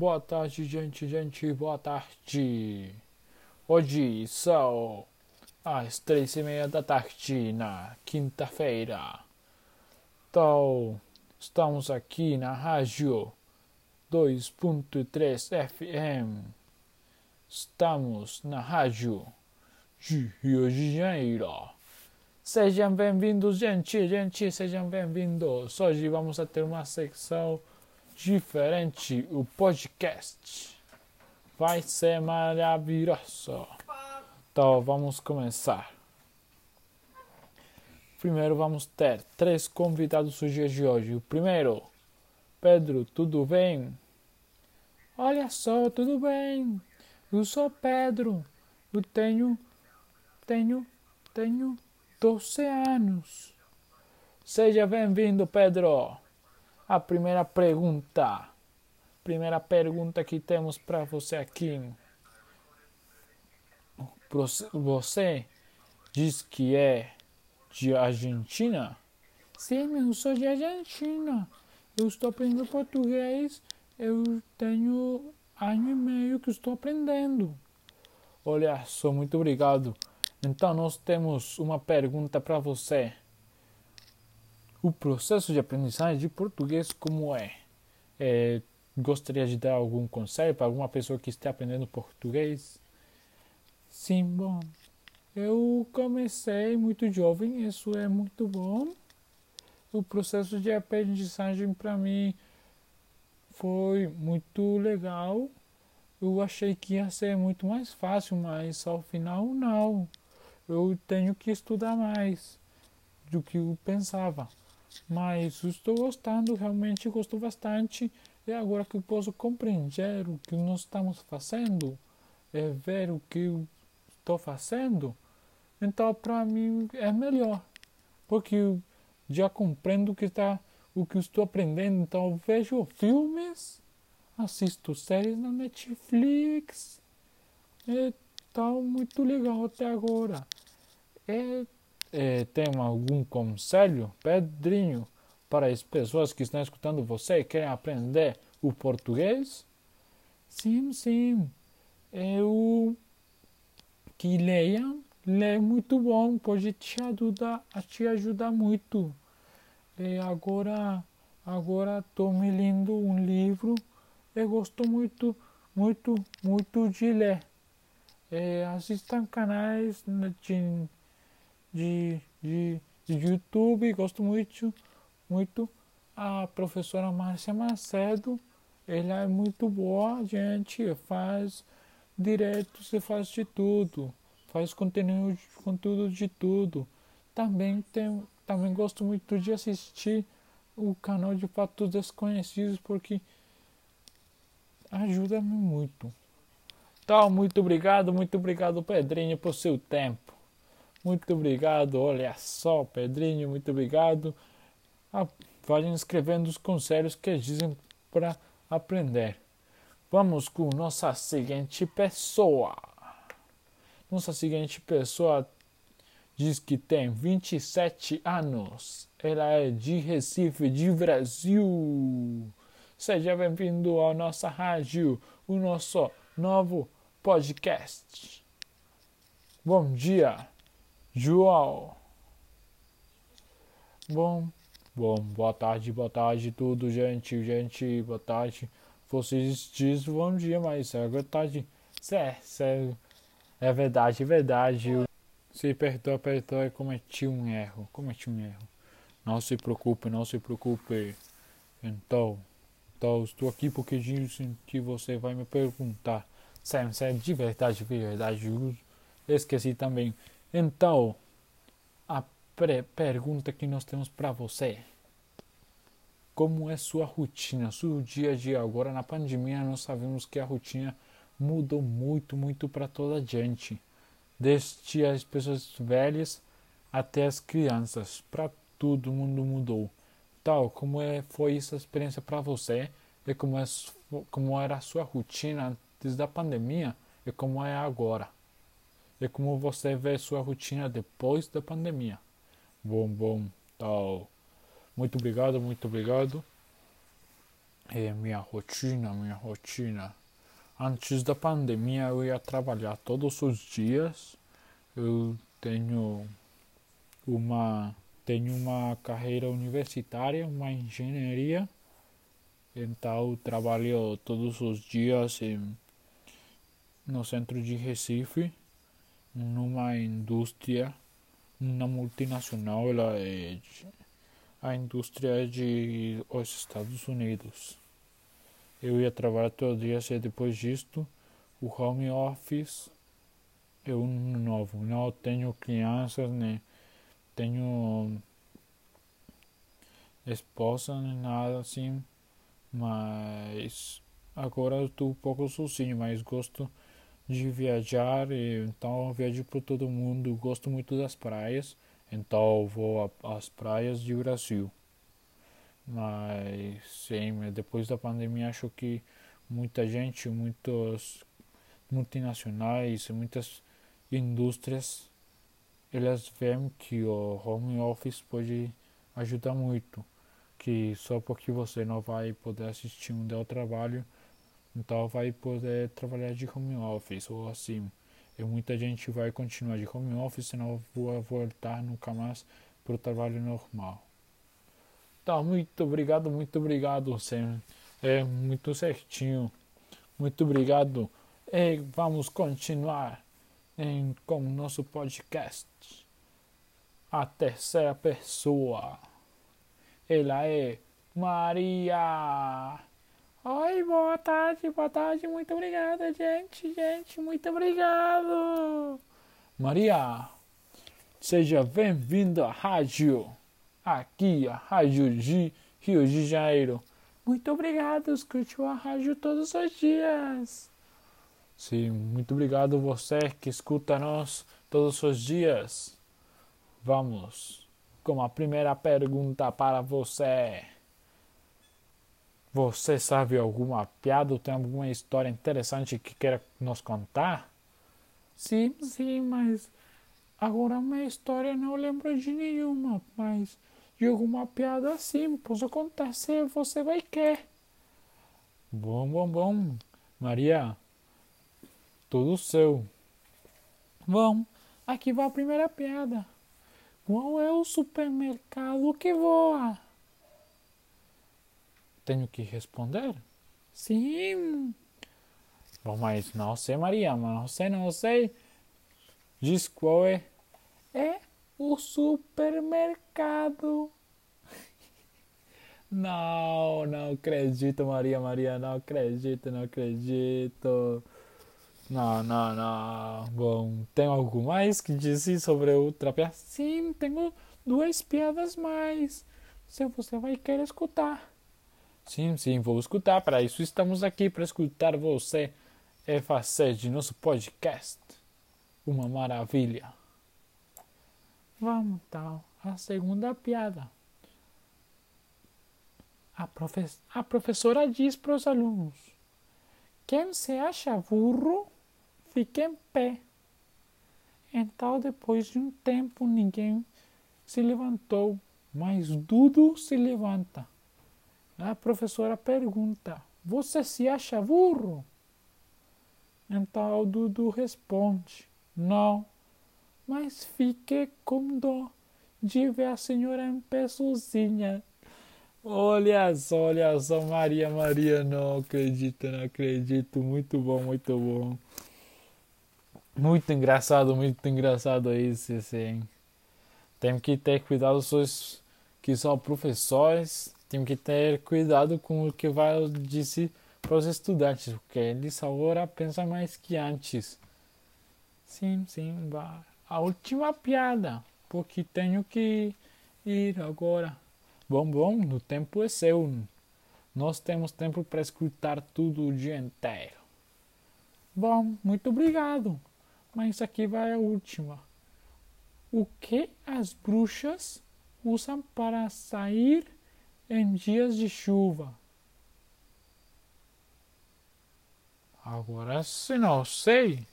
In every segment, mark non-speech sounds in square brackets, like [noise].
Boa tarde, gente, gente, boa tarde. Hoje são às três e meia da tarde na quinta-feira. Então, estamos aqui na rádio 2.3 FM. Estamos na rádio de Rio de Janeiro. Sejam bem-vindos, gente, gente, sejam bem-vindos. Hoje vamos ter uma secção diferente, o podcast. Vai ser maravilhoso. Então vamos começar. Primeiro vamos ter três convidados dia de hoje. O primeiro, Pedro, tudo bem? Olha só, tudo bem. Eu sou Pedro. Eu tenho, tenho, tenho 12 anos. Seja bem-vindo, Pedro. A primeira pergunta. Primeira pergunta que temos para você aqui. Você diz que é de Argentina? Sim, eu sou de Argentina. Eu estou aprendendo português. Eu tenho ano e meio que estou aprendendo. Olha só, muito obrigado. Então, nós temos uma pergunta para você. O processo de aprendizagem de português como é? é? Gostaria de dar algum conselho para alguma pessoa que está aprendendo português? Sim, bom. Eu comecei muito jovem, isso é muito bom. O processo de aprendizagem para mim foi muito legal. Eu achei que ia ser muito mais fácil, mas ao final não. Eu tenho que estudar mais do que eu pensava. Mas estou gostando, realmente gosto bastante. E agora que eu posso compreender o que nós estamos fazendo, é ver o que eu estou fazendo, então para mim é melhor. Porque eu já compreendo que, está, o que eu estou aprendendo. Então eu vejo filmes, assisto séries na Netflix. Está muito legal até agora. É é, tem algum conselho, Pedrinho, para as pessoas que estão escutando você e querem aprender o português? Sim, sim. Eu que leiam, é muito bom, pode te ajudar, te ajudar muito. E agora, agora estou me lendo um livro. Eu gosto muito, muito, muito de ler. E assistam canais de de, de, de YouTube, gosto muito, muito. A professora Márcia Macedo, ela é muito boa, gente, faz direto, você faz de tudo, faz conteúdo, conteúdo de tudo. Também tem, também gosto muito de assistir o canal de Fatos Desconhecidos porque ajuda-me muito. Então, muito obrigado, muito obrigado, Pedrinho, por seu tempo. Muito obrigado, olha só, Pedrinho, muito obrigado. Ah, vayan escrevendo os conselhos que dizem para aprender. Vamos com nossa seguinte pessoa. Nossa seguinte pessoa diz que tem 27 anos. Ela é de Recife, de Brasil. Seja bem-vindo à nossa rádio, o nosso novo podcast. Bom dia. João. Bom, bom, boa tarde, boa tarde, tudo, gente, gente, boa tarde. Vocês dizem bom dia, mas é boa tarde. Sério, sério. É verdade, é verdade. Se perdoa, perdoa, cometi um erro, cometi um erro. Não se preocupe, não se preocupe. Então, então estou aqui porque dizem que você vai me perguntar. Sério, sério, de verdade, de verdade. esqueci também. Então, a pergunta que nós temos para você: Como é sua rotina, seu dia a dia? Agora, na pandemia, nós sabemos que a rotina mudou muito, muito para toda a gente, desde as pessoas velhas até as crianças, para todo mundo mudou. Tal, como é, foi essa experiência para você? E como, é, como era a sua rotina desde a pandemia e como é agora? E como você vê sua rotina depois da pandemia. Bom, bom, tal. Muito obrigado, muito obrigado. é minha rotina, minha rotina. Antes da pandemia eu ia trabalhar todos os dias. Eu tenho uma tenho uma carreira universitária, uma engenharia. Então trabalho todos os dias em, no centro de Recife, numa indústria, uma multinacional, ela é a indústria é de os Estados Unidos. Eu ia trabalhar todos os dias e depois disto o home office um novo. Não tenho crianças, nem tenho esposa, nem nada assim. Mas agora eu estou um pouco sozinho, mas gosto de viajar, e, então viajo por todo mundo. Gosto muito das praias, então vou às praias do Brasil. Mas sim, depois da pandemia acho que muita gente, muitos multinacionais, muitas indústrias, elas veem que o home office pode ajudar muito que só porque você não vai poder assistir um ao trabalho, então vai poder trabalhar de home office ou assim. E muita gente vai continuar de home office e não vai voltar nunca mais para o trabalho normal. Tá, muito obrigado, muito obrigado, Sam. É muito certinho. Muito obrigado. E vamos continuar em, com o nosso podcast. A terceira pessoa. Ela é Maria. Oi, boa tarde, boa tarde, muito obrigada, gente, gente, muito obrigado. Maria, seja bem-vindo à rádio, aqui a Rádio de Rio de Janeiro. Muito obrigado, escute a rádio todos os dias. Sim, muito obrigado você que escuta nós todos os dias. Vamos com a primeira pergunta para você. Você sabe alguma piada ou tem alguma história interessante que queira nos contar? Sim, sim, mas agora uma história não lembro de nenhuma, mas de alguma piada sim, posso contar se você vai querer. Bom, bom, bom. Maria, tudo seu. Bom, aqui vai a primeira piada. Qual é o supermercado que voa? Tenho que responder? Sim. Bom, mas não sei, Maria, mas não sei, não sei. Diz qual é? É o supermercado. [laughs] Não, não acredito, Maria, Maria, não acredito, não acredito. Não, não, não. Bom, tem algo mais que dizer sobre outra piada? Sim, tenho duas piadas mais. Se você vai querer escutar. Sim, sim, vou escutar. Para isso estamos aqui, para escutar você e fazer de nosso podcast uma maravilha. Vamos então à segunda piada. A, profe a professora diz para os alunos: Quem se acha burro fica em pé. Então, depois de um tempo, ninguém se levantou, mas Dudu se levanta. A professora pergunta: Você se acha burro? Então o Dudu responde: Não, mas fiquei com dó de ver a senhora em pé sozinha. Olha só, olha só, Maria, Maria, não acredito, não acredito. Muito bom, muito bom. Muito engraçado, muito engraçado isso, assim. Tem que ter cuidado os que são professores, tem que ter cuidado com o que vai dizer para os estudantes, porque eles agora pensam mais que antes. Sim, sim, vai. A última piada, porque tenho que ir agora. Bom, bom, o tempo é seu. Nós temos tempo para escutar tudo o dia inteiro. Bom, muito obrigado. Mas aqui vai a última. O que as bruxas usam para sair em dias de chuva? Agora se não sei.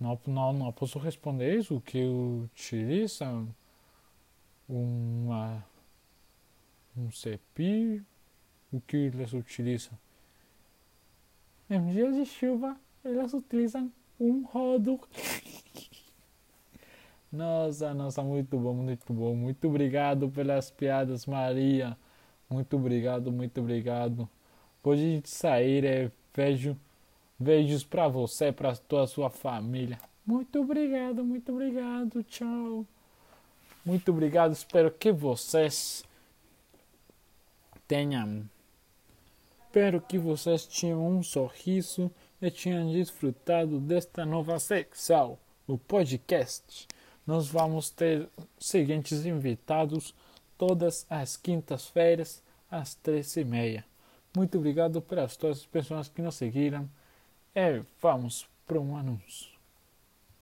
Não, não, não posso responder isso. Que utilizam uma, um cepilho, o que eles utilizam. Em dias de chuva, eles utilizam um rodo. [laughs] Nossa, nossa, muito bom, muito bom. Muito obrigado pelas piadas, Maria. Muito obrigado, muito obrigado. Hoje a gente sair, é, vejo, beijos para você, para toda a sua família. Muito obrigado, muito obrigado. Tchau. Muito obrigado. Espero que vocês tenham. Espero que vocês tenham um sorriso e tenham desfrutado desta nova secção, o podcast nós vamos ter seguintes invitados todas as quintas-feiras às três e meia. Muito obrigado pelas todas as pessoas que nos seguiram e vamos para um anúncio.